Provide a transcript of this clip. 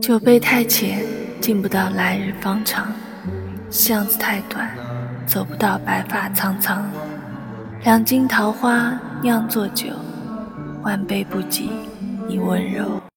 酒杯太浅敬不到来日方长。巷子太短走不到白发苍苍。两斤桃花酿作酒万杯不及你温柔。